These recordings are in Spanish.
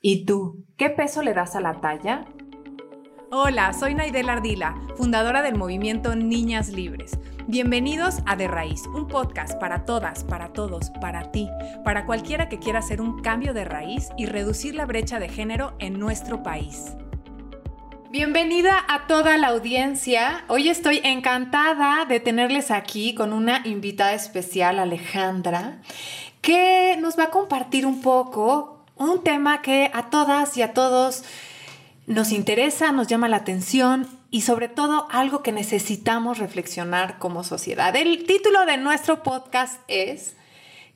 ¿Y tú, qué peso le das a la talla? Hola, soy Naidel Ardila, fundadora del movimiento Niñas Libres. Bienvenidos a De Raíz, un podcast para todas, para todos, para ti, para cualquiera que quiera hacer un cambio de raíz y reducir la brecha de género en nuestro país. Bienvenida a toda la audiencia. Hoy estoy encantada de tenerles aquí con una invitada especial, Alejandra, que nos va a compartir un poco un tema que a todas y a todos nos interesa, nos llama la atención y sobre todo algo que necesitamos reflexionar como sociedad. El título de nuestro podcast es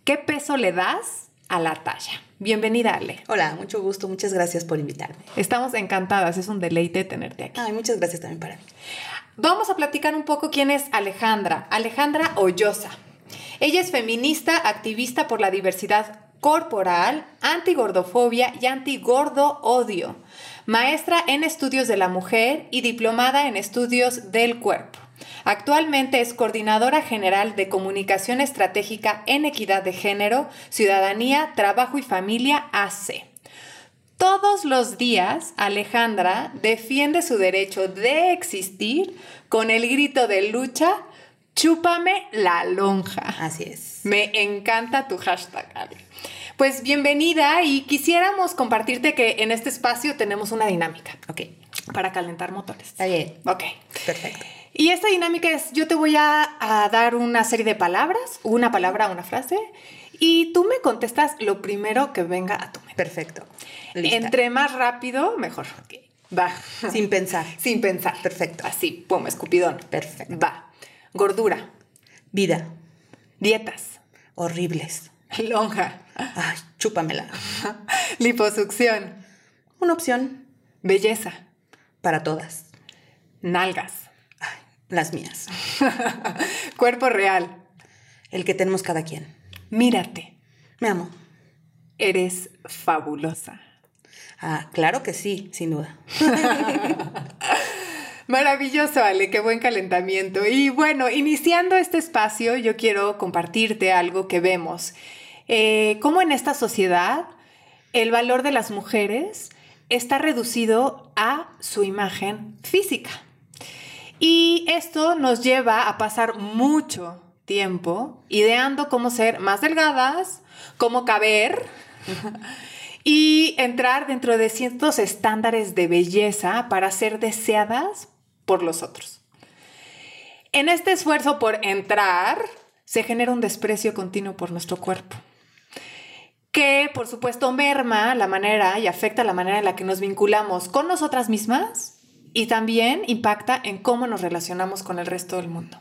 ¿Qué peso le das a la talla? Bienvenida, Ale. Hola, mucho gusto, muchas gracias por invitarme. Estamos encantadas, es un deleite tenerte aquí. Ay, muchas gracias también para mí. Vamos a platicar un poco quién es Alejandra. Alejandra Hoyosa. Ella es feminista, activista por la diversidad corporal, antigordofobia y antigordo odio, maestra en estudios de la mujer y diplomada en estudios del cuerpo. Actualmente es coordinadora general de comunicación estratégica en equidad de género, ciudadanía, trabajo y familia AC. Todos los días, Alejandra defiende su derecho de existir con el grito de lucha, chúpame la lonja. Así es. Me encanta tu hashtag, Ale. Pues bienvenida y quisiéramos compartirte que en este espacio tenemos una dinámica. Ok. Para calentar motores. Está bien. Ok. Perfecto. Y esta dinámica es, yo te voy a, a, dar una serie de palabras, una palabra, una frase, y tú me contestas lo primero que venga a tu mente. Perfecto. Lista. Entre más rápido, mejor. Okay. Va. Sin pensar. Sin pensar. Perfecto. Así, pum, escupidón. Perfecto. Va. Gordura. Vida. Dietas. Horribles. Lonja. Ay, chúpamela. Liposucción. Una opción. Belleza. Para todas. Nalgas. Ay, las mías. Cuerpo real. El que tenemos cada quien. Mírate. Me amo. Eres fabulosa. Ah, claro que sí, sin duda. Maravilloso, Ale, qué buen calentamiento. Y bueno, iniciando este espacio, yo quiero compartirte algo que vemos. Eh, cómo en esta sociedad el valor de las mujeres está reducido a su imagen física. Y esto nos lleva a pasar mucho tiempo ideando cómo ser más delgadas, cómo caber y entrar dentro de ciertos estándares de belleza para ser deseadas por los otros. En este esfuerzo por entrar, se genera un desprecio continuo por nuestro cuerpo, que por supuesto merma la manera y afecta la manera en la que nos vinculamos con nosotras mismas y también impacta en cómo nos relacionamos con el resto del mundo.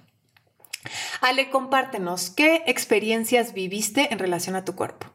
Ale, compártenos, ¿qué experiencias viviste en relación a tu cuerpo?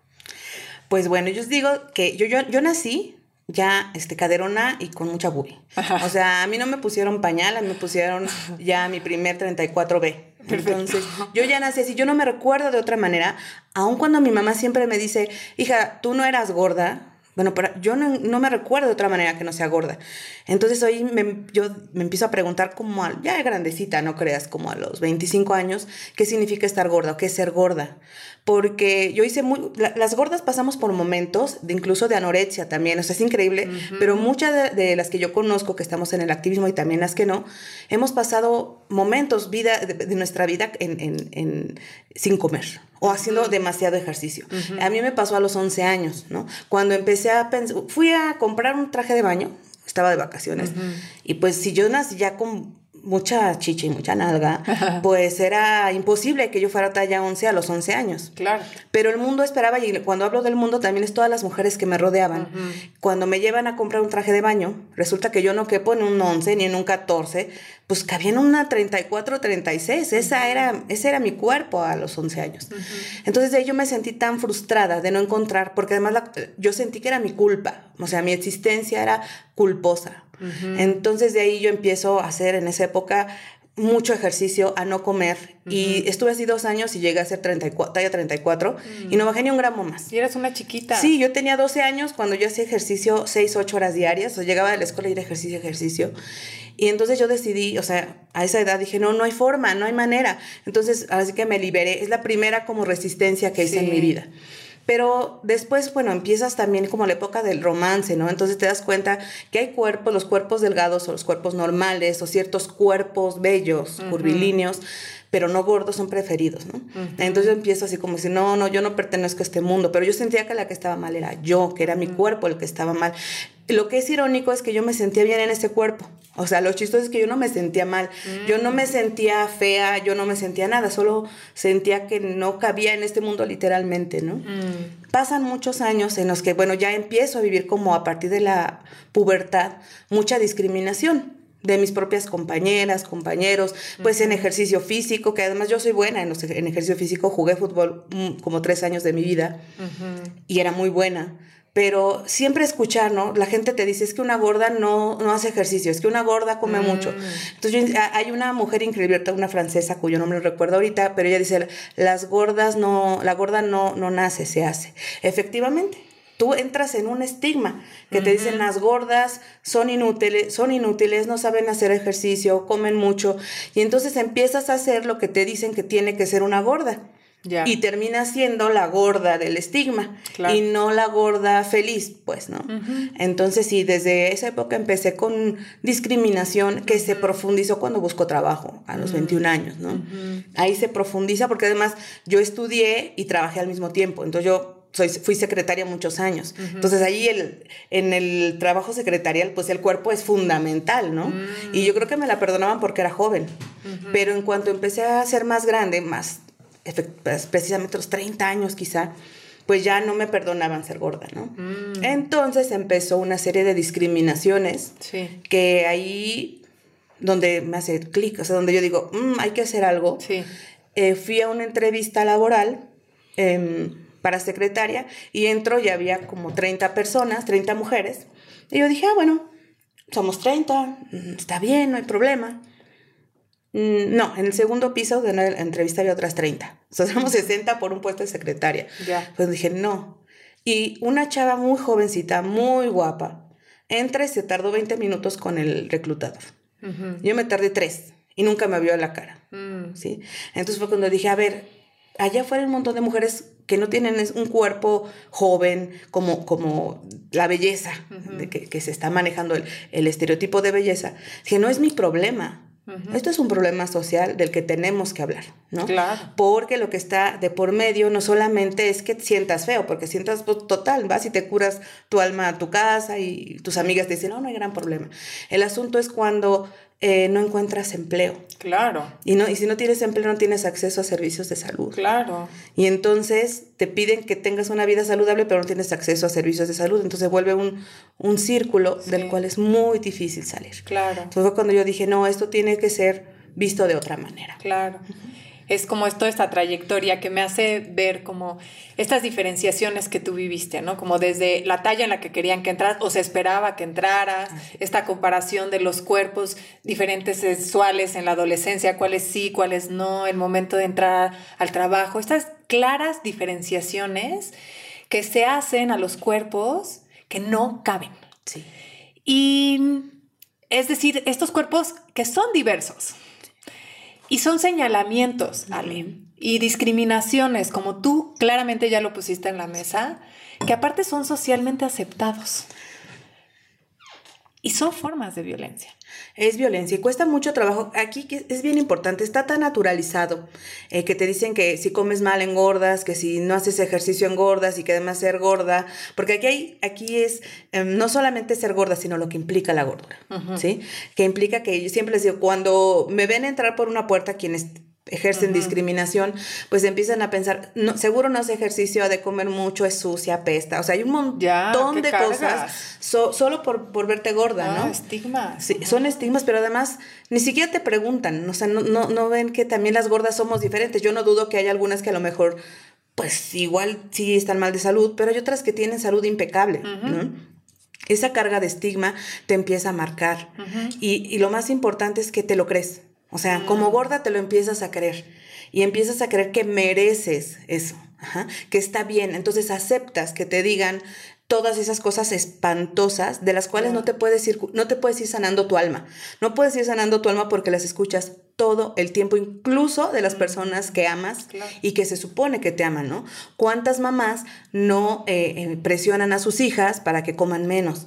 Pues bueno, yo os digo que yo, yo, yo nací ya este, caderona y con mucha bubi. O sea, a mí no me pusieron pañal, a mí me pusieron ya mi primer 34B. Entonces, yo ya nací así, yo no me recuerdo de otra manera, aun cuando mi mamá siempre me dice, hija, tú no eras gorda, bueno, pero yo no, no, me recuerdo de otra manera que no sea gorda. Entonces hoy me, yo me empiezo a preguntar como a, ya grandecita, no creas, como a los 25 años, ¿qué significa estar gorda o qué es ser gorda? Porque yo hice muy, la, las gordas pasamos por momentos, de incluso de anorexia también, o sea, es increíble, uh -huh. pero muchas de, de, las que yo conozco que estamos en el activismo y también las que no, hemos pasado momentos vida, de, de nuestra vida en, en, en, sin comer o haciendo demasiado ejercicio. Uh -huh. A mí me pasó a los 11 años, ¿no? Cuando empecé a pensar, fui a comprar un traje de baño, estaba de vacaciones, uh -huh. y pues si yo nací ya con mucha chicha y mucha nalga, pues era imposible que yo fuera talla 11 a los 11 años. Claro. Pero el mundo esperaba, y cuando hablo del mundo también es todas las mujeres que me rodeaban. Uh -huh. Cuando me llevan a comprar un traje de baño, resulta que yo no quepo en un 11 ni en un 14, pues cabía en una 34, 36. Esa era, ese era mi cuerpo a los 11 años. Uh -huh. Entonces de ahí yo me sentí tan frustrada de no encontrar, porque además la, yo sentí que era mi culpa, o sea, mi existencia era culposa. Uh -huh. Entonces de ahí yo empiezo a hacer en esa época mucho ejercicio, a no comer. Uh -huh. Y estuve así dos años y llegué a ser 34, talla 34 uh -huh. y no bajé ni un gramo más. Y eras una chiquita. Sí, yo tenía 12 años cuando yo hacía ejercicio 6, 8 horas diarias. O sea, llegaba de la escuela y ir ejercicio, ejercicio. Y entonces yo decidí, o sea, a esa edad dije, no, no hay forma, no hay manera. Entonces, así que me liberé. Es la primera como resistencia que hice sí. en mi vida. Pero después, bueno, empiezas también como la época del romance, ¿no? Entonces te das cuenta que hay cuerpos, los cuerpos delgados o los cuerpos normales o ciertos cuerpos bellos, curvilíneos, pero no gordos son preferidos, ¿no? Entonces yo empiezo así como si, no, no, yo no pertenezco a este mundo, pero yo sentía que la que estaba mal era yo, que era mi cuerpo el que estaba mal. Lo que es irónico es que yo me sentía bien en ese cuerpo. O sea, lo chistoso es que yo no me sentía mal, yo no me mm. sentía fea, yo no me sentía nada, solo sentía que no cabía en este mundo literalmente, ¿no? Mm. Pasan muchos años en los que, bueno, ya empiezo a vivir como a partir de la pubertad mucha discriminación de mis propias compañeras, compañeros, pues en ejercicio físico, que además yo soy buena en, en ejercicio físico, jugué fútbol mm, como tres años de mi vida y era muy buena pero siempre escuchar, ¿no? La gente te dice, es que una gorda no, no hace ejercicio, es que una gorda come mm. mucho. Entonces, hay una mujer increíble, una francesa, cuyo nombre no recuerdo ahorita, pero ella dice, las gordas no, la gorda no, no nace, se hace. Efectivamente, tú entras en un estigma que te dicen las gordas son inútiles, son inútiles, no saben hacer ejercicio, comen mucho, y entonces empiezas a hacer lo que te dicen que tiene que ser una gorda. Y termina siendo la gorda del estigma y no la gorda feliz, pues, ¿no? Entonces, sí, desde esa época empecé con discriminación que se profundizó cuando busco trabajo, a los 21 años, ¿no? Ahí se profundiza porque además yo estudié y trabajé al mismo tiempo. Entonces, yo soy, fui secretaria muchos años. Entonces ahí el, en el trabajo secretarial, pues el cuerpo es fundamental, ¿no? Y yo creo que me la perdonaban porque era joven. Pero en cuanto empecé a ser más grande, más precisamente los 30 años quizá, pues ya no me perdonaban ser gorda, ¿no? Mm. Entonces empezó una serie de discriminaciones que ahí donde me hace clic, o sea, donde yo digo, mm, hay que hacer algo. Eh, fui a una entrevista laboral em, para secretaria y entro y había como 30 personas, 30 mujeres. Y yo dije, ah, bueno, somos 30, mm, está bien, no hay problema. Mm, no, en el segundo piso de la entrevista había otras 30. O sea, éramos 60 por un puesto de secretaria. Ya. Pues dije, no. Y una chava muy jovencita, muy guapa, entra y se tardó 20 minutos con el reclutador. Yo me tardé 3 y nunca me vio la cara. Mm. ¿sí? Entonces fue cuando dije, a ver, allá afuera hay un montón de mujeres que no tienen un cuerpo joven como, como la belleza, de que, se está manejando el, el estereotipo de belleza. Dije, no es mi problema. Esto es un problema social del que tenemos que hablar, ¿no? Claro. Porque lo que está de por medio no solamente es que sientas feo, porque sientas pues, total, vas y te curas tu alma a tu casa y tus amigas te dicen, no, no hay gran problema. El asunto es cuando eh, no encuentras empleo. Claro. Y, no, y si no tienes empleo, no tienes acceso a servicios de salud. Claro. Y entonces te piden que tengas una vida saludable, pero no tienes acceso a servicios de salud. Entonces vuelve un, un círculo del cual es muy difícil salir. Claro. Entonces fue cuando yo dije, no, esto tiene que ser visto de otra manera. Claro es como toda esta trayectoria que me hace ver como estas diferenciaciones que tú viviste, ¿no? Como desde la talla en la que querían que entras o se esperaba que entraras, esta comparación de los cuerpos diferentes sexuales en la adolescencia, cuáles sí, cuáles no, el momento de entrar al trabajo, estas claras diferenciaciones que se hacen a los cuerpos que no caben. Sí. Y es decir, estos cuerpos que son diversos y son señalamientos, Ale, y discriminaciones, como tú claramente ya lo pusiste en la mesa, que aparte son socialmente aceptados. Y son formas de violencia es violencia y cuesta mucho trabajo. Aquí es bien importante, está tan naturalizado eh, que te dicen que si comes mal engordas, que si no haces ejercicio engordas y que además ser gorda, porque aquí, hay, aquí es em, no solamente ser gorda, sino lo que implica la gordura, ¿sí? Que implica que yo siempre les digo, cuando me ven entrar por una puerta, quienes ejercen discriminación, pues empiezan a pensar, no, seguro no hace ejercicio, ha de comer mucho, es sucia, pesta. O sea, hay un montón de cosas solo por, por, verte gorda, ah, ¿no? estigmas. Sí, son estigmas, pero además ni siquiera te preguntan, o sea, no, no, no ven que también las gordas somos diferentes. Yo no dudo que hay algunas que a lo mejor, pues igual sí están mal de salud, pero hay otras que tienen salud impecable, ¿no? Esa carga de estigma te empieza a marcar. y, y lo más importante es que te lo crees. O sea, como gorda te lo empiezas a creer y empiezas a creer que mereces eso, que está bien. Entonces aceptas que te digan todas esas cosas espantosas de las cuales no te puedes ir no te puedes ir sanando tu alma. No puedes ir sanando tu alma porque las escuchas todo el tiempo, incluso de las personas que amas y que se supone que te aman, ¿no? ¿Cuántas mamás no eh, eh, presionan a sus hijas para que coman menos?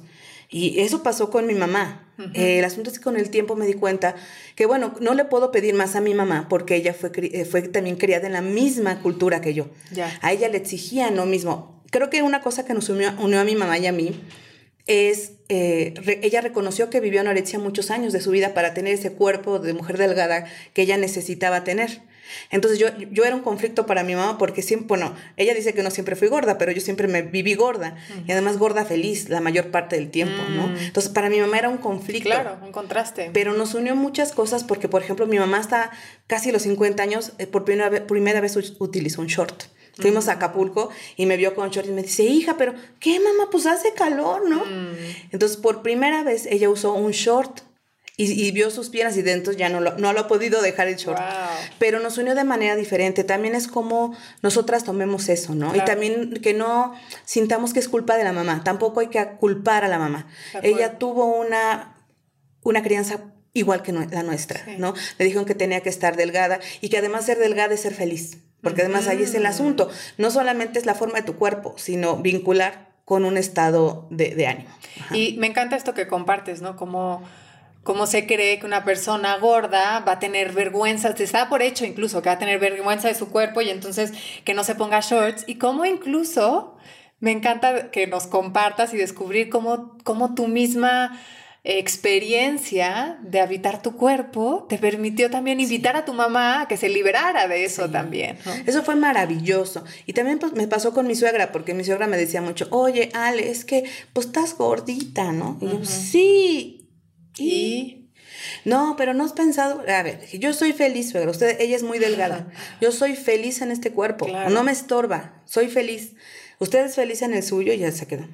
Y eso pasó con mi mamá. Eh, el asunto es que con el tiempo me di cuenta que, bueno, no le puedo pedir más a mi mamá porque ella fue, fue también criada en la misma cultura que yo. A ella le exigían lo mismo. Creo que una cosa que nos unió, unió a mi mamá y a mí es, eh, ella reconoció que vivió anorexia muchos años de su vida para tener ese cuerpo de mujer delgada que ella necesitaba tener. Entonces yo, yo era un conflicto para mi mamá porque siempre, bueno, ella dice que no siempre fui gorda, pero yo siempre me viví gorda y además gorda feliz la mayor parte del tiempo, ¿no? Mm. Entonces para mi mamá era un conflicto. Claro, un contraste. Pero nos unió muchas cosas porque, por ejemplo, mi mamá hasta casi los 50 años, eh, por primera vez, primera vez utilizó un short. Fuimos a Acapulco y me vio con short y me dice, hija, pero ¿qué mamá? Pues hace calor, ¿no? Mm. Entonces, por primera vez ella usó un short y, vio sus piernas y dentro ya no lo, no lo ha podido dejar el short. Pero nos unió de manera diferente. También es como nosotras tomemos eso, ¿no? Y también que no sintamos que es culpa de la mamá. Tampoco hay que culpar a la mamá. Ella tuvo una, una crianza igual que la nuestra, ¿no? Le dijeron que tenía que estar delgada y que además ser delgada es ser feliz. Porque además ahí es el asunto. No solamente es la forma de tu cuerpo, sino vincular con un estado de, ánimo. Y me encanta esto que compartes, ¿no? Como cómo se cree que una persona gorda va a tener vergüenza, se está por hecho incluso que va a tener vergüenza de su cuerpo y entonces que no se ponga shorts y cómo incluso me encanta que nos compartas y descubrir cómo, cómo tu misma experiencia de habitar tu cuerpo te permitió también invitar a tu mamá a que se liberara de eso también. Eso fue maravilloso. Y también pues, me pasó con mi suegra, porque mi suegra me decía mucho, oye, Ale, es que pues estás gordita, ¿no? Y yo, sí, y no, pero no has pensado, a ver, yo soy feliz, suegra, usted, ella es muy delgada. Yo soy feliz en este cuerpo, no me estorba, soy feliz. Usted es feliz en el suyo y ya se quedó.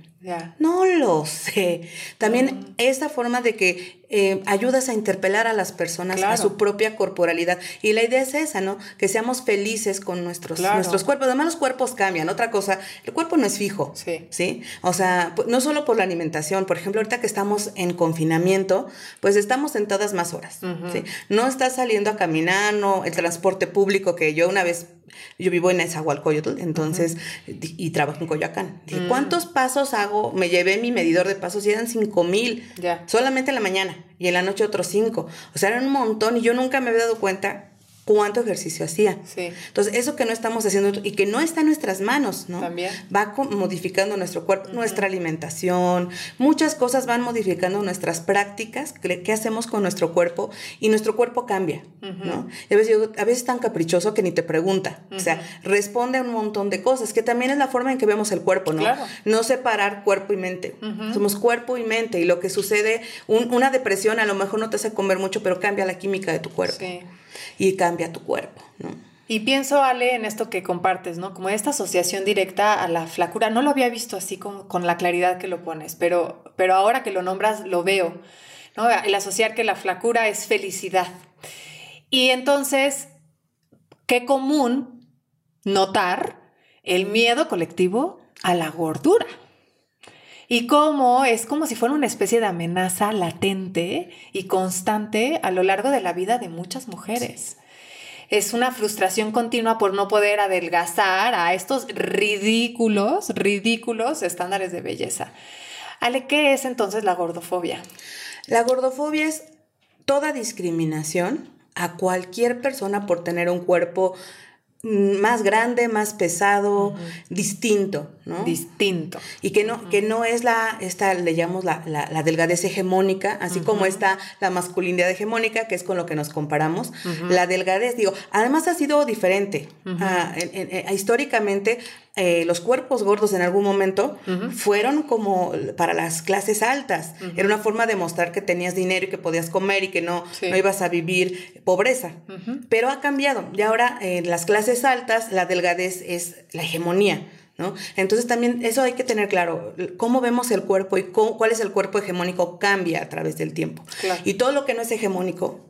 No lo sé. También esta forma de que eh, ayudas a interpelar a las personas a su propia corporalidad. Y la idea es esa, ¿no? Que seamos felices con nuestros, nuestros cuerpos. Además, los cuerpos cambian. Otra cosa, el cuerpo no es fijo. Sí. ¿Sí? O sea, no solo por la alimentación. Por ejemplo, ahorita que estamos en confinamiento, pues estamos sentadas más horas. ¿sí? No estás saliendo a caminar, no, el transporte público que yo una vez yo vivo en Esahualcoyotl, entonces, y trabajo en Coyoacán. Dije, mm. ¿cuántos pasos hago? Me llevé mi medidor de pasos y eran cinco mil. Solamente en la mañana y en la noche otros cinco. O sea, eran un montón y yo nunca me había dado cuenta cuánto ejercicio hacía. Sí. Entonces, eso que no estamos haciendo y que no está en nuestras manos, ¿no? También. Va modificando nuestro cuerpo, nuestra alimentación, muchas cosas van modificando nuestras prácticas, qué hacemos con nuestro cuerpo y nuestro cuerpo cambia, ¿no? a veces, a veces es tan caprichoso que ni te pregunta, o sea, responde a un montón de cosas, que también es la forma en que vemos el cuerpo, ¿no? Claro. No separar cuerpo y mente. Somos cuerpo y mente y lo que sucede, una depresión a lo mejor no te hace comer mucho, pero cambia la química de tu cuerpo. Sí y cambia tu cuerpo, ¿no? Y pienso, Ale, en esto que compartes, ¿no? Como esta asociación directa a la flacura. No lo había visto así con, con la claridad que lo pones, pero, pero ahora que lo nombras lo veo, ¿no? El asociar que la flacura es felicidad. Y entonces, qué común notar el miedo colectivo a la gordura y cómo es como si fuera una especie de amenaza latente y constante a lo largo de la vida de muchas mujeres. Es una frustración continua por no poder adelgazar a estos ridículos, ridículos estándares de belleza. Ale, ¿qué es entonces la gordofobia? La gordofobia es toda discriminación a cualquier persona por tener un cuerpo más grande, más pesado, distinto, ¿no? Distinto. Y que no, que no es la, esta, le llamamos la, la, delgadez hegemónica, así como está la masculinidad hegemónica, que es con lo que nos comparamos. La delgadez, digo, además ha sido diferente. Ah, históricamente eh, los cuerpos gordos en algún momento fueron como para las clases altas. Era una forma de mostrar que tenías dinero y que podías comer y que no, no ibas a vivir pobreza. Pero ha cambiado. Y ahora en las clases altas la delgadez es la hegemonía. ¿No? Entonces también eso hay que tener claro, cómo vemos el cuerpo y cuál es el cuerpo hegemónico cambia a través del tiempo. Y todo lo que no es hegemónico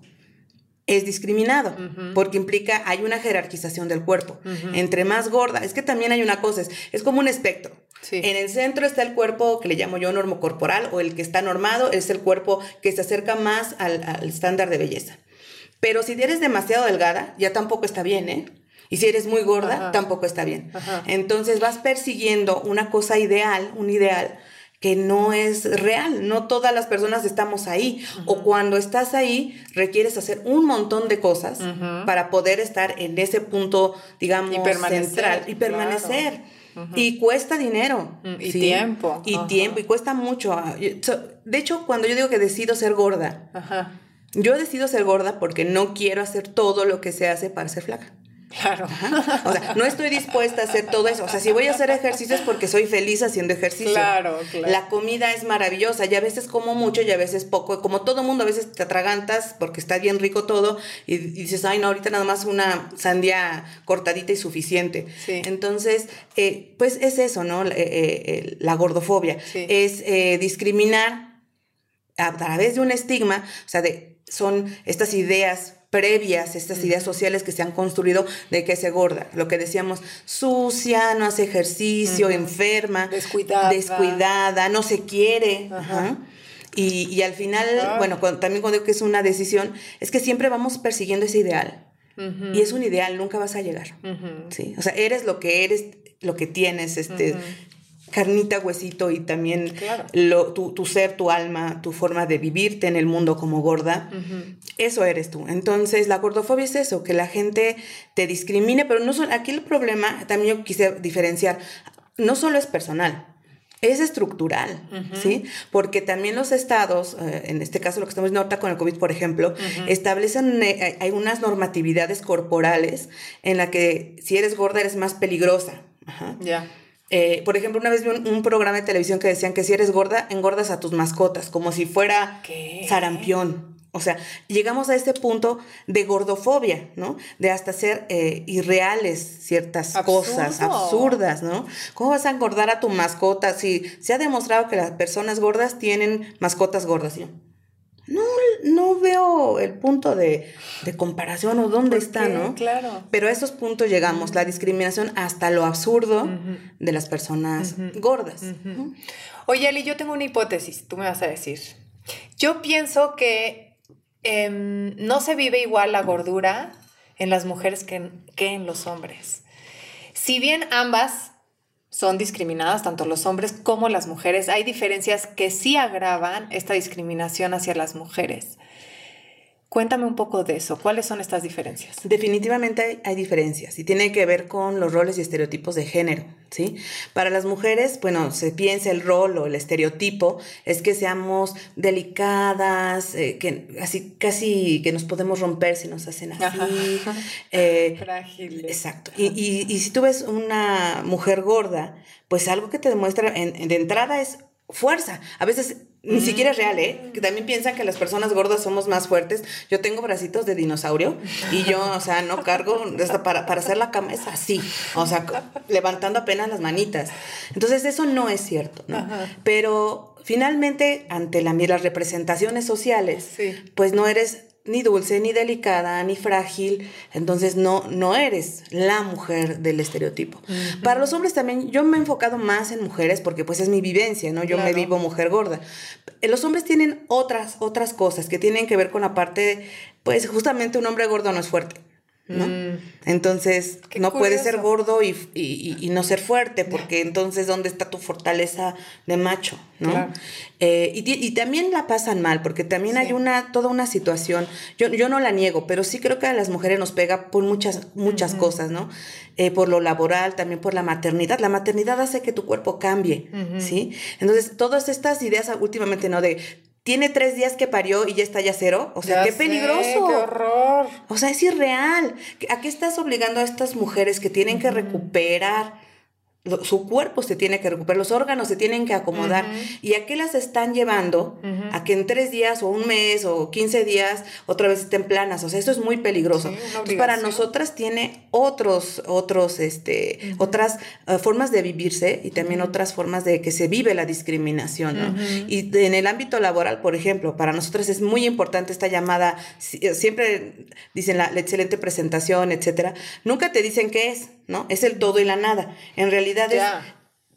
es discriminado, porque implica, hay una jerarquización del cuerpo. Entre más gorda, es que también hay una cosa, es, como un espectro. En el centro está el cuerpo que le llamo yo normocorporal o el que está normado, es el cuerpo que se acerca más al, estándar de belleza. Pero si eres demasiado delgada, ya tampoco está bien, ¿eh? Y si eres muy gorda, tampoco está bien. Entonces vas persiguiendo una cosa ideal, un ideal que no es real. No todas las personas estamos ahí. O cuando estás ahí, requieres hacer un montón de cosas para poder estar en ese punto, digamos, central y permanecer. Y cuesta dinero. Mm, y tiempo. Y tiempo, y cuesta mucho. Ah, de hecho, cuando yo digo que decido ser gorda, yo decido ser gorda porque no quiero hacer todo lo que se hace para ser flaca. Claro. O sea, no estoy dispuesta a hacer todo eso. O sea, si voy a hacer ejercicio es porque soy feliz haciendo ejercicio. Claro, claro. La comida es maravillosa. Y a veces como mucho y a veces poco. Como todo mundo, a veces te atragantas porque está bien rico todo. Y, dices, ay, no, ahorita nada más una sandía cortadita y suficiente. Sí. Entonces, eh, pues es eso, ¿no? Eh, eh, la gordofobia. Es discriminar a través de un estigma. O sea, de, son estas ideas previas, estas ideas sociales que se han construido de que se gorda. Lo que decíamos, sucia, no hace ejercicio, enferma, descuidada. descuidada, no se quiere. Y, al final, bueno, también cuando digo que es una decisión, es que siempre vamos persiguiendo ese ideal. Y es un ideal, nunca vas a llegar. ¿sí? O sea, eres lo que eres, lo que tienes, este, carnita, huesito y también lo, tu, ser, tu alma, tu forma de vivirte en el mundo como gorda, eso eres tú. Entonces, la gordofobia es eso, que la gente te discrimine, pero no solo, aquí el problema, también yo quise diferenciar, no solo es personal, es estructural, ¿sí? Porque también los estados, eh, en este caso lo que estamos viendo ahorita con el COVID, por ejemplo, establecen, eh, hay unas normatividades corporales en la que si eres gorda eres más peligrosa. Ya. Eh, por ejemplo, una vez vi un, programa de televisión que decían que si eres gorda, engordas a tus mascotas, como si fuera sarampión. O sea, llegamos a este punto de gordofobia, ¿no? De hasta ser eh, irreales ciertas cosas, absurdas, ¿no? ¿Cómo vas a engordar a tu mascota si se ha demostrado que las personas gordas tienen mascotas gordas? no, no veo el punto de, comparación o dónde está, ¿no? Claro. Pero a esos puntos llegamos, la discriminación hasta lo absurdo de las personas gordas. Oye, Ali, yo tengo una hipótesis, tú me vas a decir. Yo pienso que em, no se vive igual la gordura en las mujeres que en los hombres. Si bien ambas son discriminadas, tanto los hombres como las mujeres. Hay diferencias que sí agravan esta discriminación hacia las mujeres. Cuéntame un poco de eso. ¿Cuáles son estas diferencias? Definitivamente hay, diferencias y tiene que ver con los roles y estereotipos de género, ¿sí? Para las mujeres, bueno, se piensa el rol o el estereotipo es que seamos delicadas, eh, que así casi que nos podemos romper si nos hacen así. Eh, Frágiles. Exacto. Y, y, si tú ves una mujer gorda, pues algo que te demuestra en, de entrada es fuerza. A veces ni siquiera es real, ¿eh? Que también piensan que las personas gordas somos más fuertes. Yo tengo bracitos de dinosaurio y yo, o sea, no cargo, hasta para, para hacer la cama es así, o sea, levantando apenas las manitas. Entonces, eso no es cierto, ¿no? Pero finalmente, ante la, las representaciones sociales, pues no eres ni dulce, ni delicada, ni frágil, entonces no, no eres la mujer del estereotipo. Para los hombres también, yo me he enfocado más en mujeres porque pues es mi vivencia, ¿no? Yo me vivo mujer gorda. Los hombres tienen otras, otras cosas que tienen que ver con la parte, pues justamente un hombre gordo no es fuerte. ¿No? Mm. Entonces, no puedes ser gordo y, no ser fuerte, porque entonces, ¿dónde está tu fortaleza de macho? ¿no? Eh, y, también la pasan mal, porque también hay una, toda una situación, yo, yo no la niego, pero sí creo que a las mujeres nos pega por muchas, muchas cosas, ¿no? Eh, por lo laboral, también por la maternidad. La maternidad hace que tu cuerpo cambie, ¿sí? Entonces, todas estas ideas últimamente, ¿no? De tiene tres días que parió y ya está ya cero. O sea, qué peligroso. qué horror. O sea, es irreal. ¿A qué estás obligando a estas mujeres que tienen que recuperar? Su cuerpo se tiene que recuperar, los órganos se tienen que acomodar. ¿Y a qué las están llevando? A que en tres días o un mes o quince días otra vez estén planas. O sea, eso es muy peligroso. para nosotras tiene otros, otros, este, otras eh, formas de vivirse y también otras formas de que se vive la discriminación. Y en el ámbito laboral, por ejemplo, para nosotras es muy importante esta llamada, eh, siempre dicen la, la excelente presentación, etcétera. Nunca te dicen qué es, ¿no? Es el todo y la nada. En realidad es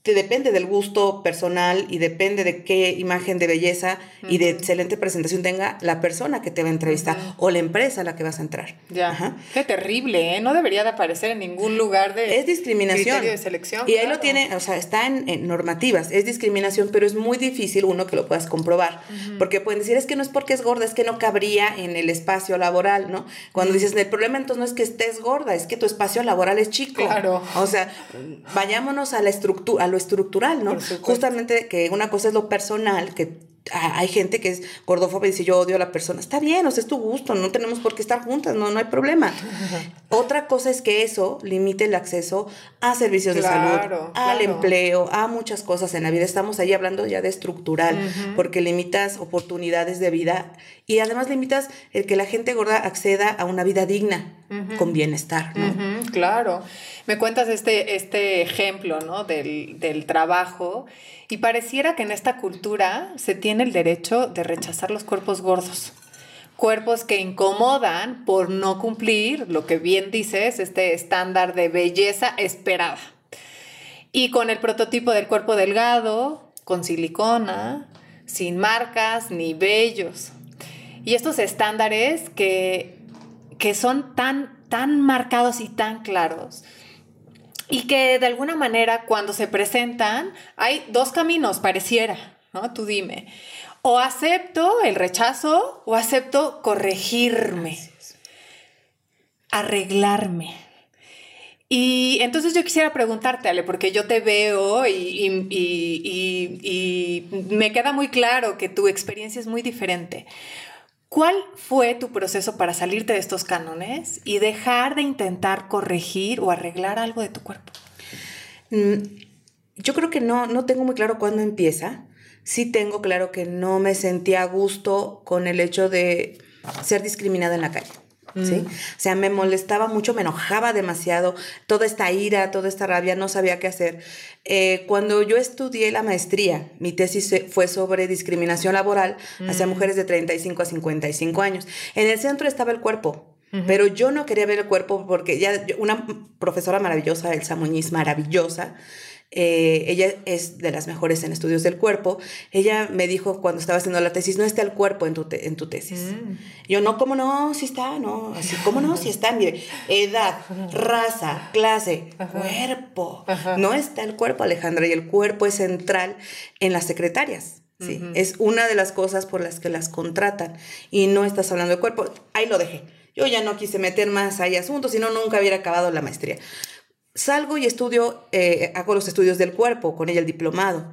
depende del gusto personal y depende de qué imagen de belleza y de excelente presentación tenga la persona que te va a entrevistar o la empresa a la que vas a entrar. Ya. Qué terrible, ¿eh? No debería de aparecer en ningún lugar de es discriminación. de selección. Y ahí lo tiene, o sea, está en, normativas, es discriminación, pero es muy difícil uno que lo puedas comprobar, porque pueden decir, es que no es porque es gorda, es que no cabría en el espacio laboral, ¿no? Cuando dices, el problema entonces no es que estés gorda, es que tu espacio laboral es chico. Claro. O sea, vayámonos a la estructura, lo estructural, ¿no? Justamente que una cosa es lo personal, que hay gente que es gordófoba y dice yo odio a la persona. Está bien, o sea, es tu gusto, no tenemos por qué estar juntas, no, no hay problema. Otra cosa es que eso limite el acceso a servicios de salud, al empleo, a muchas cosas en la vida. Estamos ahí hablando ya de estructural, porque limitas oportunidades de vida y además limitas el que la gente gorda acceda a una vida digna, con bienestar. claro. Me cuentas este, este ejemplo ¿no? del, del trabajo y pareciera que en esta cultura se tiene el derecho de rechazar los cuerpos gordos. Cuerpos que incomodan por no cumplir lo que bien dices, este estándar de belleza esperada. Y con el prototipo del cuerpo delgado, con silicona, sin marcas ni vellos. Y estos estándares que, que son tan, tan marcados y tan claros, y que de alguna manera cuando se presentan hay dos caminos, pareciera, ¿no? Tú dime. O acepto el rechazo o acepto corregirme, arreglarme. Y entonces yo quisiera preguntarte, Ale, porque yo te veo y, y, me queda muy claro que tu experiencia es muy diferente. ¿Cuál fue tu proceso para salirte de estos cánones y dejar de intentar corregir o arreglar algo de tu cuerpo? Mm, yo creo que no, no tengo muy claro cuándo empieza. Sí tengo claro que no me sentía a gusto con el hecho de ser discriminada en la calle. ¿Sí? Mm. O sea, me molestaba mucho, me enojaba demasiado, toda esta ira, toda esta rabia, no sabía qué hacer. Eh, cuando yo estudié la maestría, mi tesis fue sobre discriminación laboral hacia mm. mujeres de 35 a 55 años. En el centro estaba el cuerpo. Pero yo no quería ver el cuerpo porque ya una profesora maravillosa, Elsa Muñiz, maravillosa, eh, ella es de las mejores en estudios del cuerpo. Ella me dijo cuando estaba haciendo la tesis, no está el cuerpo en tu, en tu tesis. Mm. Yo, no, ¿cómo no? Sí está, no. Así, ¿cómo no? Sí está. Mire, edad, raza, clase, cuerpo. No está el cuerpo, Alejandra, y el cuerpo es central en las secretarias. Sí, es una de las cosas por las que las contratan y no estás hablando de cuerpo. Ahí lo dejé. Yo ya no quise meter más ahí asuntos, si no, nunca hubiera acabado la maestría salgo y estudio, eh, hago los estudios del cuerpo, con ella el diplomado,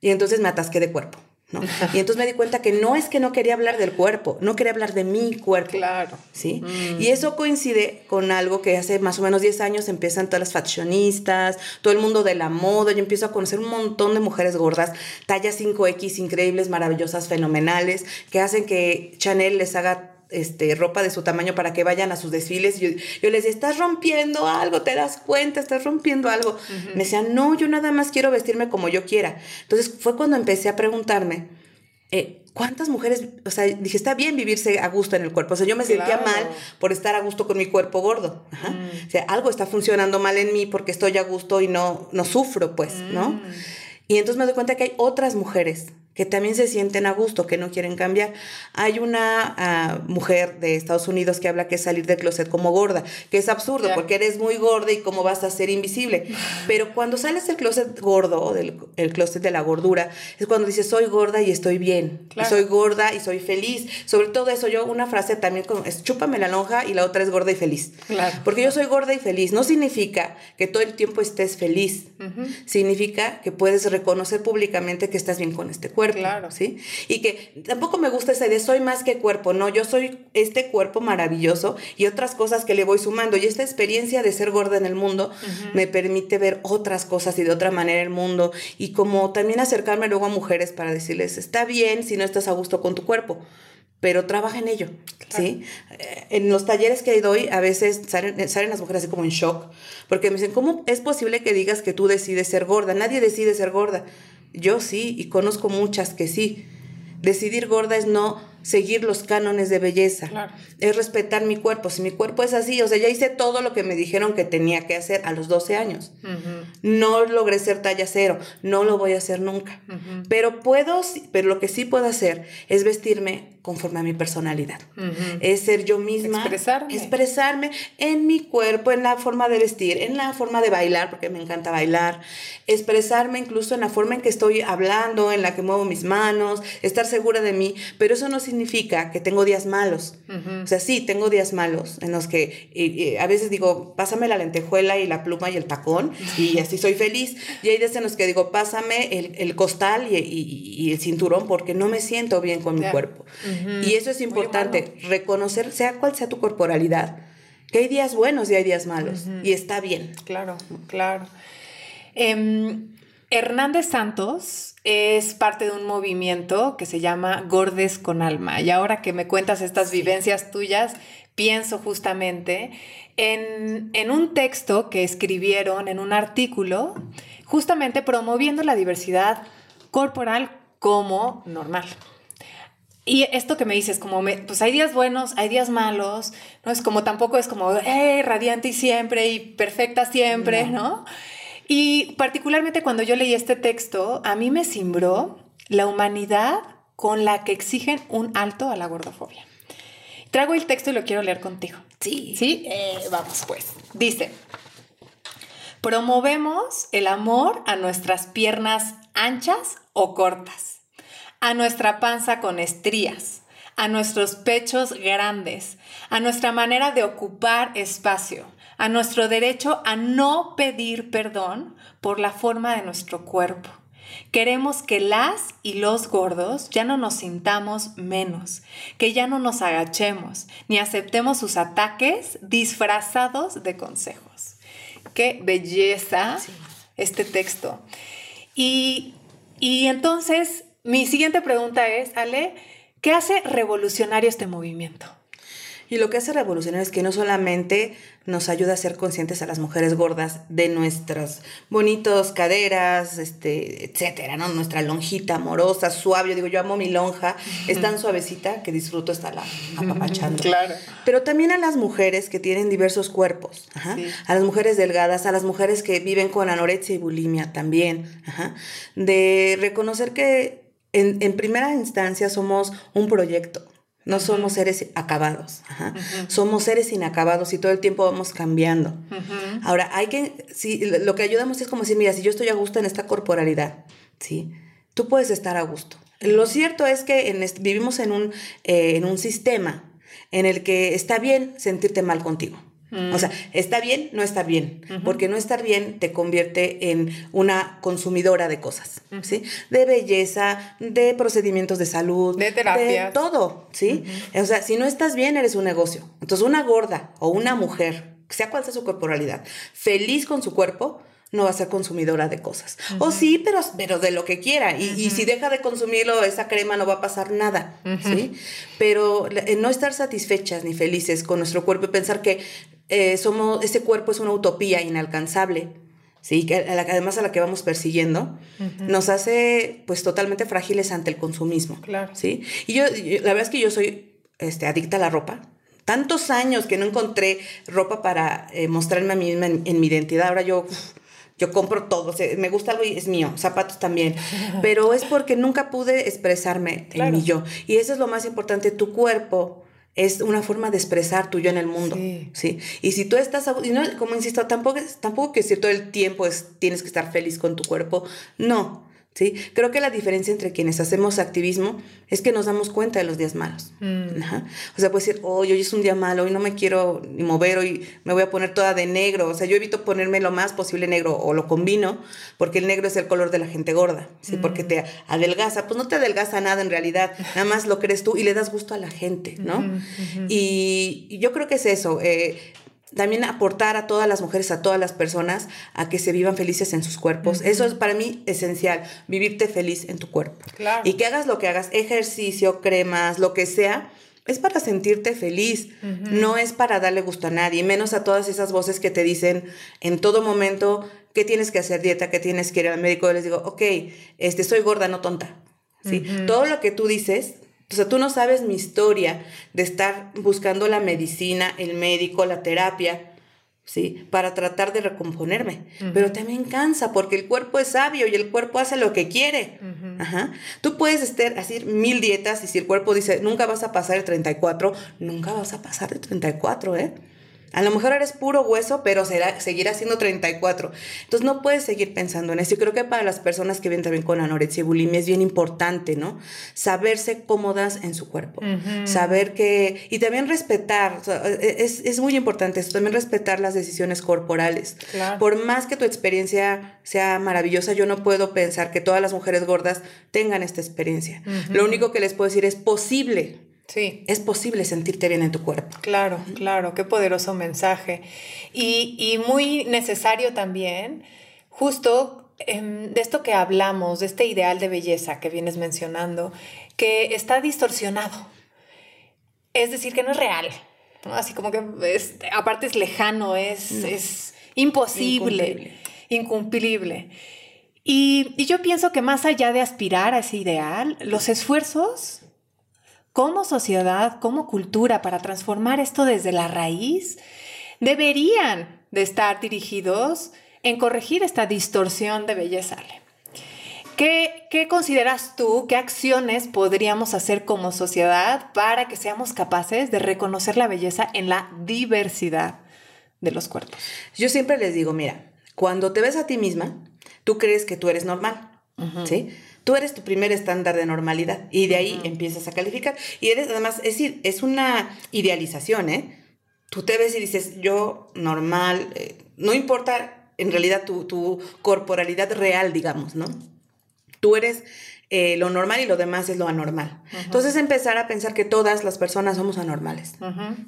y entonces me atasqué de cuerpo. ¿no? Y entonces me di cuenta que no es que no quería hablar del cuerpo, no quería hablar de mi cuerpo. Claro. ¿Sí? Mm. Y eso coincide con algo que hace más o menos 10 años empiezan todas las fashionistas, todo el mundo de la moda, yo empiezo a conocer un montón de mujeres gordas, tallas 5X increíbles, maravillosas, fenomenales, que hacen que Chanel les haga este, ropa de su tamaño para que vayan a sus desfiles. Yo, yo les decía, estás rompiendo algo, te das cuenta, estás rompiendo algo. Me decían, no, yo nada más quiero vestirme como yo quiera. Entonces fue cuando empecé a preguntarme, eh, ¿cuántas mujeres, o sea, dije, está bien vivirse a gusto en el cuerpo? O sea, yo me sentía mal por estar a gusto con mi cuerpo gordo. Mm. O sea, algo está funcionando mal en mí porque estoy a gusto y no, no sufro, pues, ¿no? Mm. Y entonces me doy cuenta que hay otras mujeres que también se sienten a gusto, que no quieren cambiar. Hay una ah, mujer de Estados Unidos que habla que es salir del closet como gorda, que es absurdo porque eres muy gorda y cómo vas a ser invisible. Pero cuando sales del closet gordo, del el closet de la gordura, es cuando dices soy gorda y estoy bien, soy gorda y soy feliz. Sobre todo eso, yo una frase también como es chúpame la lonja y la otra es gorda y feliz. Porque yo soy gorda y feliz. No significa que todo el tiempo estés feliz. Significa que puedes reconocer públicamente que estás bien con este cuerpo cuerpo, claro. ¿sí? Y que tampoco me gusta esa idea, soy más que cuerpo, no, yo soy este cuerpo maravilloso y otras cosas que le voy sumando. Y esta experiencia de ser gorda en el mundo me permite ver otras cosas y de otra manera el mundo y como también acercarme luego a mujeres para decirles, está bien si no estás a gusto con tu cuerpo pero trabaja en ello, ¿sí? Eh, en los talleres que doy, a veces salen, salen, las mujeres así como en shock, porque me dicen, ¿cómo es posible que digas que tú decides ser gorda? Nadie decide ser gorda. Yo sí, y conozco muchas que sí. Decidir gorda es no seguir los cánones de belleza. Es respetar mi cuerpo. Si mi cuerpo es así, o sea, ya hice todo lo que me dijeron que tenía que hacer a los 12 años. No logré ser talla cero, no lo voy a hacer nunca. Pero puedo, pero lo que sí puedo hacer es vestirme conforme a mi personalidad. Es ser yo misma. Expresarme. Expresarme en mi cuerpo, en la forma de vestir, en la forma de bailar, porque me encanta bailar. Expresarme incluso en la forma en que estoy hablando, en la que muevo mis manos, estar segura de mí. Pero eso no significa que tengo días malos. O sea, sí, tengo días malos en los que a veces digo, pásame la lentejuela y la pluma y el tacón y así soy feliz. Y hay días en los que digo, pásame el, costal y, el cinturón porque no me siento bien con mi cuerpo. Y eso es importante, reconocer, sea cual sea tu corporalidad, que hay días buenos y hay días malos, y está bien. Claro, claro. Em, Hernández Santos es parte de un movimiento que se llama Gordes con Alma. Y ahora que me cuentas estas vivencias tuyas, pienso justamente en, en, un texto que escribieron en un artículo, justamente promoviendo la diversidad corporal como normal. Y esto que me dices, como, me, pues hay días buenos, hay días malos, ¿no? Es como tampoco es como, eh, radiante y siempre y perfecta siempre, ¿no? Y particularmente cuando yo leí este texto, a mí me cimbró la humanidad con la que exigen un alto a la gordofobia. Trago el texto y lo quiero leer contigo. Sí. ¿Sí? Eh, vamos pues. Dice, promovemos el amor a nuestras piernas anchas o cortas a nuestra panza con estrías, a nuestros pechos grandes, a nuestra manera de ocupar espacio, a nuestro derecho a no pedir perdón por la forma de nuestro cuerpo. Queremos que las y los gordos ya no nos sintamos menos, que ya no nos agachemos, ni aceptemos sus ataques disfrazados de consejos. Qué belleza este texto. Y, y entonces mi siguiente pregunta es, Ale, ¿qué hace revolucionario este movimiento? Y lo que hace revolucionario es que no solamente nos ayuda a ser conscientes a las mujeres gordas de nuestras bonitos caderas, este, etcétera, ¿no? Nuestra lonjita amorosa, suave. Yo digo, yo amo mi lonja, es tan suavecita que disfruto estarla apapachando. Claro. Pero también a las mujeres que tienen diversos cuerpos, a las mujeres delgadas, a las mujeres que viven con anorexia y bulimia también, de reconocer que en, primera instancia somos un proyecto. No somos seres acabados, somos seres inacabados y todo el tiempo vamos cambiando. Ahora, hay que, si, lo que ayudamos es como decir, mira, si yo estoy a gusto en esta corporalidad, ¿sí? tú puedes estar a gusto. Lo cierto es que vivimos en un, eh, en un sistema en el que está bien sentirte mal contigo. O sea, está bien, no está bien, porque no estar bien te convierte en una consumidora de cosas, ¿sí? De belleza, de procedimientos de salud, de terapia, de todo, ¿sí? O sea, si no estás bien, eres un negocio. Entonces, una gorda o una mujer, sea cual sea su corporalidad, feliz con su cuerpo, no va a ser consumidora de cosas. O sí, pero, pero de lo que quiera. Y, si deja de consumirlo, esa crema no va a pasar nada. ¿sí? Pero no estar satisfechas ni felices con nuestro cuerpo y pensar que eh, somos, ese cuerpo es una utopía inalcanzable. Sí, que además a la que vamos persiguiendo, nos hace pues totalmente frágiles ante el consumismo. Claro. ¿sí? Y yo, la verdad es que yo soy este, adicta a la ropa, tantos años que no encontré ropa para eh, mostrarme a mí misma en, mi identidad. Ahora yo yo compro todo, me gusta algo y es mío, zapatos también, pero es porque nunca pude expresarme en mi yo. Y eso es lo más importante, tu cuerpo es una forma de expresar tu yo en el mundo, sí. Y si tú estás, y no, como insisto, tampoco, tampoco que si todo el tiempo es, tienes que estar feliz con tu cuerpo, no, ¿sí? Creo que la diferencia entre quienes hacemos activismo es que nos damos cuenta de los días malos. Mm. O sea, puede decir, oh, hoy es un día malo, hoy no me quiero ni mover, hoy me voy a poner toda de negro. O sea, yo evito ponerme lo más posible negro o lo combino porque el negro es el color de la gente gorda, ¿sí? Porque te adelgaza. Pues no te adelgaza nada en realidad, nada más lo crees tú y le das gusto a la gente, ¿no? y, yo creo que es eso. Eh, también aportar a todas las mujeres, a todas las personas, a que se vivan felices en sus cuerpos. Eso es para mí esencial, vivirte feliz en tu cuerpo. Y que hagas lo que hagas, ejercicio, cremas, lo que sea, es para sentirte feliz, no es para darle gusto a nadie, menos a todas esas voces que te dicen en todo momento que tienes que hacer dieta, que tienes que ir al médico. Yo les digo, ok, este, soy gorda, no tonta. ¿sí? Todo lo que tú dices Entonces tú no sabes mi historia de estar buscando la medicina, el médico, la terapia, ¿sí? Para tratar de recomponerme. Pero también cansa porque el cuerpo es sabio y el cuerpo hace lo que quiere. Ajá. Tú puedes estar, hacer mil dietas y si el cuerpo dice, nunca vas a pasar el 34, nunca vas a pasar el 34, ¿eh? A lo mejor eres puro hueso, pero será, seguirá siendo 34. Entonces no puedes seguir pensando en eso. Y creo que para las personas que vienen también con anorexia y bulimia es bien importante, ¿no? Saberse cómodas en su cuerpo. Saber que... Y también respetar. es, es, muy importante eso. También respetar las decisiones corporales. Por más que tu experiencia sea maravillosa, yo no puedo pensar que todas las mujeres gordas tengan esta experiencia. Lo único que les puedo decir es posible Sí. Es posible sentirte bien en tu cuerpo. Claro, claro, qué poderoso mensaje. Y, muy necesario también, justo em, de esto que hablamos, de este ideal de belleza que vienes mencionando, que está distorsionado. Es decir, que no es real. Así como que aparte es lejano, es, es imposible, incumplible. Y, y yo pienso que más allá de aspirar a ese ideal, los esfuerzos como sociedad, como cultura, para transformar esto desde la raíz, deberían de estar dirigidos en corregir esta distorsión de belleza. ¿Qué, ¿Qué, consideras tú? ¿Qué acciones podríamos hacer como sociedad para que seamos capaces de reconocer la belleza en la diversidad de los cuerpos? Yo siempre les digo, mira, cuando te ves a ti misma, tú crees que tú eres normal, ¿sí? Tú eres tu primer estándar de normalidad y de ahí empiezas a calificar. Y eres, además, es decir, es una idealización, ¿eh? Tú te ves y dices, yo normal, eh, no importa en realidad tu, corporalidad real, digamos, ¿no? Tú eres eh, lo normal y lo demás es lo anormal. Entonces empezar a pensar que todas las personas somos anormales,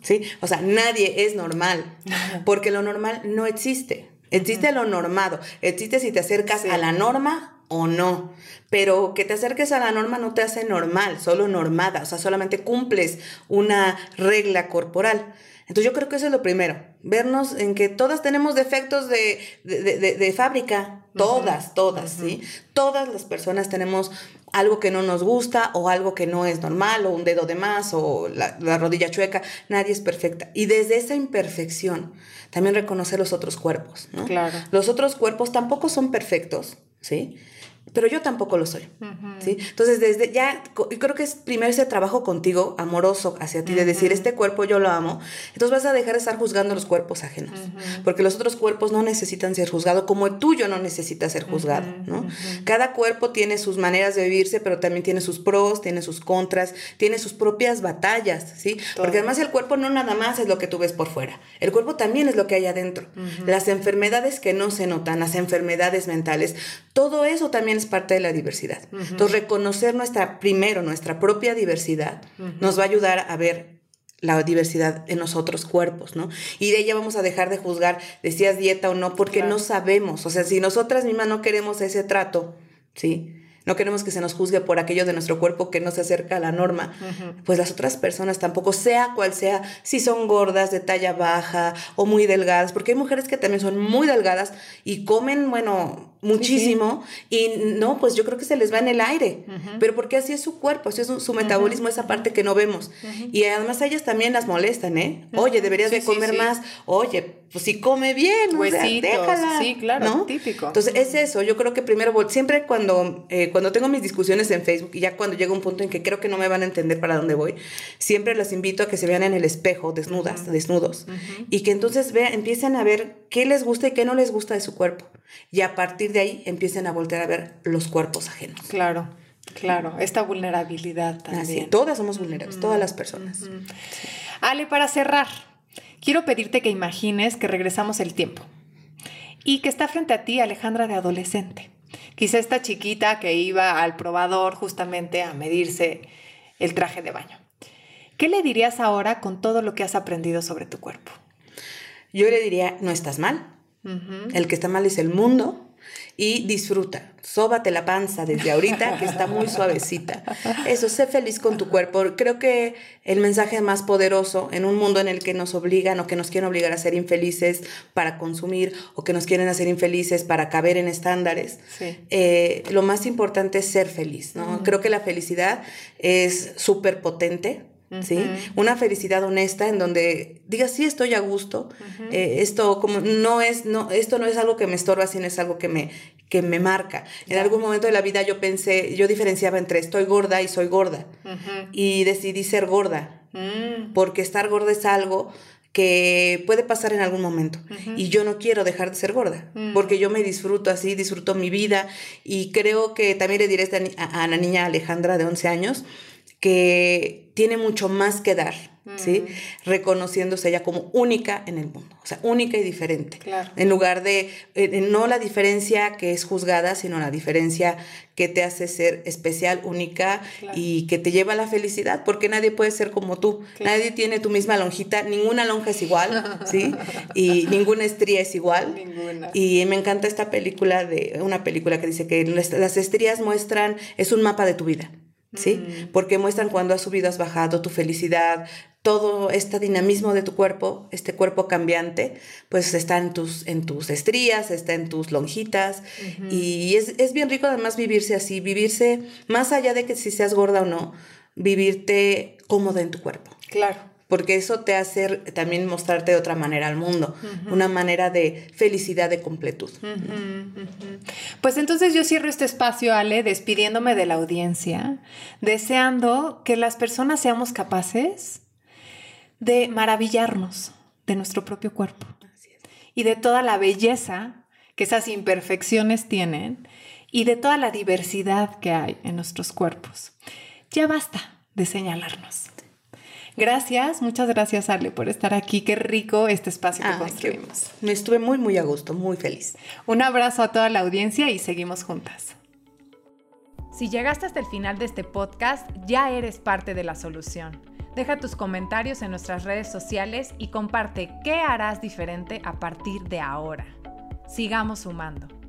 ¿sí? O sea, nadie es normal, porque lo normal no existe. Existe lo normado, existe si te acercas a la norma o no. Pero que te acerques a la norma no te hace normal, solo normada, o sea, solamente cumples una regla corporal. Entonces yo creo que eso es lo primero, vernos en que todas tenemos defectos de, de, fábrica, todas, todas, ¿sí? Todas las personas tenemos algo que no nos gusta o algo que no es normal o un dedo de más o la, la rodilla chueca, nadie es perfecta. Y desde esa imperfección, también reconocer los otros cuerpos, ¿no? Claro. Los otros cuerpos tampoco son perfectos, ¿sí? Pero yo tampoco lo soy, ¿sí? Entonces, desde ya, creo que es primero ese trabajo contigo, amoroso hacia ti, de decir, este cuerpo yo lo amo, entonces vas a dejar de estar juzgando los cuerpos ajenos, porque los otros cuerpos no necesitan ser juzgados, como el tuyo no necesita ser juzgado, ¿no? Cada cuerpo tiene sus maneras de vivirse, pero también tiene sus pros, tiene sus contras, tiene sus propias batallas, ¿sí? Porque además el cuerpo no nada más es lo que tú ves por fuera, el cuerpo también es lo que hay adentro. Las enfermedades que no se notan, las enfermedades mentales, todo eso también es parte de la diversidad. Entonces, reconocer nuestra, primero, nuestra propia diversidad nos va a ayudar a ver la diversidad en los otros cuerpos, ¿no? Y de ella vamos a dejar de juzgar, decías dieta o no, porque no sabemos. O sea, si nosotras mismas no queremos ese trato, ¿sí? No queremos que se nos juzgue por aquello de nuestro cuerpo que no se acerca a la norma. Pues las otras personas tampoco, sea cual sea, si son gordas, de talla baja o muy delgadas, porque hay mujeres que también son muy delgadas y comen, bueno, muchísimo y no, pues yo creo que se les va en el aire, pero porque así es su cuerpo, así es su, metabolismo, esa parte que no vemos. Y además a ellas también las molestan, ¿eh? Oye, deberías de comer más, oye, pues si come bien, Huesitos, déjala. Sí, claro, típico. Entonces es eso, yo creo que primero, siempre cuando... Eh, cuando tengo mis discusiones en Facebook y ya cuando llega un punto en que creo que no me van a entender para dónde voy, siempre las invito a que se vean en el espejo, desnudas, desnudos, y que entonces vean, empiecen a ver qué les gusta y qué no les gusta de su cuerpo. Y a partir de ahí empiecen a voltear a ver los cuerpos ajenos. Claro. Claro, esta vulnerabilidad también. todas somos vulnerables, todas las personas. Ale, para cerrar, quiero pedirte que imagines que regresamos el tiempo y que está frente a ti Alejandra de adolescente. Quizá esta chiquita que iba al probador justamente a medirse el traje de baño. ¿Qué le dirías ahora con todo lo que has aprendido sobre tu cuerpo? Yo le diría, no estás mal. El que está mal es el mundo y disfruta. Sóbate la panza desde ahorita, que está muy suavecita. Eso, sé feliz con tu cuerpo. Creo que el mensaje más poderoso en un mundo en el que nos obligan o que nos quieren obligar a ser infelices para consumir o que nos quieren hacer infelices para caber en estándares, eh, lo más importante es ser feliz. ¿no? Creo que la felicidad es súper potente ¿sí? Una felicidad honesta en donde digas, sí, estoy a gusto, eh, esto como no es, no, esto no es algo que me estorba, sino es algo que me, que me marca. En algún momento de la vida yo pensé, yo diferenciaba entre estoy gorda y soy gorda, y decidí ser gorda, mm. porque estar gorda es algo que puede pasar en algún momento. Y yo no quiero dejar de ser gorda, mm. porque yo me disfruto así, disfruto mi vida y creo que también le diré a, a la niña Alejandra de 11 años que tiene mucho más que dar, ¿sí? Mm. Reconociéndose ella como única en el mundo, o sea, única y diferente. En lugar de, eh, no la diferencia que es juzgada, sino la diferencia que te hace ser especial, única y que te lleva a la felicidad, porque nadie puede ser como tú. Nadie tiene tu misma lonjita, ninguna lonja es igual, ¿sí? Y ninguna estría es igual. Ninguna. Y me encanta esta película de una película que dice que las estrías muestran es un mapa de tu vida. ¿Sí? Mm. Porque muestran cuando has subido, has bajado, tu felicidad, todo este dinamismo de tu cuerpo, este cuerpo cambiante, pues está en tus, en tus estrías, está en tus lonjitas. Y es, es, bien rico además vivirse así, vivirse más allá de que si seas gorda o no, vivirte cómoda en tu cuerpo. Claro porque eso te hace también mostrarte de otra manera al mundo, una manera de felicidad, de completud. Pues entonces yo cierro este espacio, Ale, despidiéndome de la audiencia, deseando que las personas seamos capaces de maravillarnos de nuestro propio cuerpo y de toda la belleza que esas imperfecciones tienen y de toda la diversidad que hay en nuestros cuerpos. Ya basta de señalarnos. Gracias, muchas gracias Ale por estar aquí. Qué rico este espacio que construimos. me estuve muy, muy a gusto, muy feliz. Un abrazo a toda la audiencia y seguimos juntas. Si llegaste hasta el final de este podcast, ya eres parte de la solución. Deja tus comentarios en nuestras redes sociales y comparte qué harás diferente a partir de ahora. Sigamos sumando.